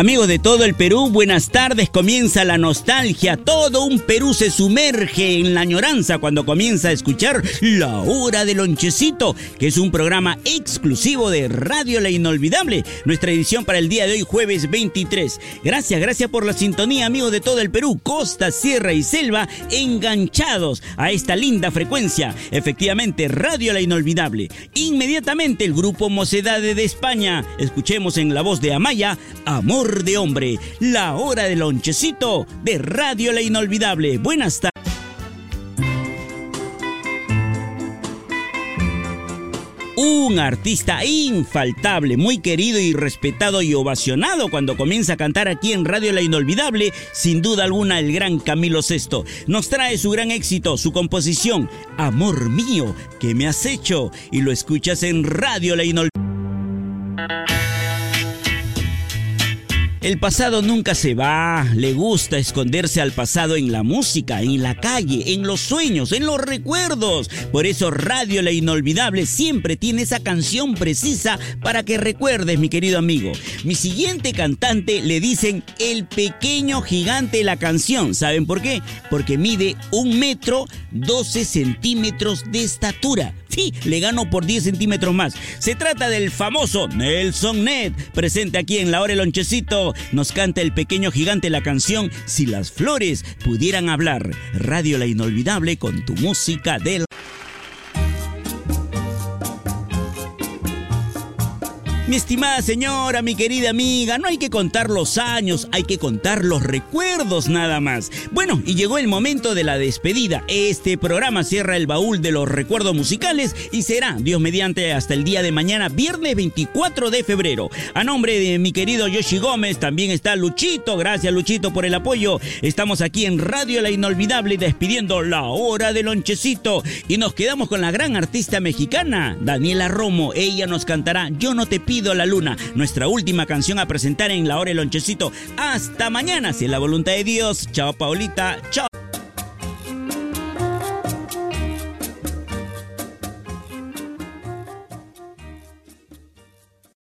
Amigos de todo el Perú, buenas tardes. Comienza la nostalgia. Todo un Perú se sumerge en la añoranza cuando comienza a escuchar La Hora del Lonchecito, que es un programa exclusivo de Radio La Inolvidable. Nuestra edición para el día de hoy, jueves 23. Gracias, gracias por la sintonía, amigos de todo el Perú, costa, sierra y selva, enganchados a esta linda frecuencia. Efectivamente, Radio La Inolvidable. Inmediatamente el grupo Mocedades de España. Escuchemos en la voz de Amaya, Amor de hombre, la hora del lonchecito de Radio La Inolvidable. Buenas tardes. un artista infaltable, muy querido y respetado y ovacionado cuando comienza a cantar aquí en Radio La Inolvidable, sin duda alguna el gran Camilo VI. Nos trae su gran éxito, su composición, Amor mío, que me has hecho, y lo escuchas en Radio La Inolvidable. El pasado nunca se va, le gusta esconderse al pasado en la música, en la calle, en los sueños, en los recuerdos. Por eso Radio La Inolvidable siempre tiene esa canción precisa para que recuerdes, mi querido amigo. Mi siguiente cantante le dicen el pequeño gigante de la canción. ¿Saben por qué? Porque mide un metro 12 centímetros de estatura. Le gano por 10 centímetros más. Se trata del famoso Nelson Ned, presente aquí en La Hora el Lonchecito. Nos canta el pequeño gigante la canción Si las flores pudieran hablar. Radio La Inolvidable con tu música del... Mi estimada señora, mi querida amiga, no hay que contar los años, hay que contar los recuerdos nada más. Bueno, y llegó el momento de la despedida. Este programa cierra el baúl de los recuerdos musicales y será, Dios mediante, hasta el día de mañana, viernes 24 de febrero. A nombre de mi querido Yoshi Gómez, también está Luchito. Gracias, Luchito, por el apoyo. Estamos aquí en Radio La Inolvidable despidiendo la hora del lonchecito. Y nos quedamos con la gran artista mexicana, Daniela Romo. Ella nos cantará Yo no te pido la luna, nuestra última canción a presentar en la hora del lonchecito. Hasta mañana, si es la voluntad de Dios. Chao, Paulita. Chao.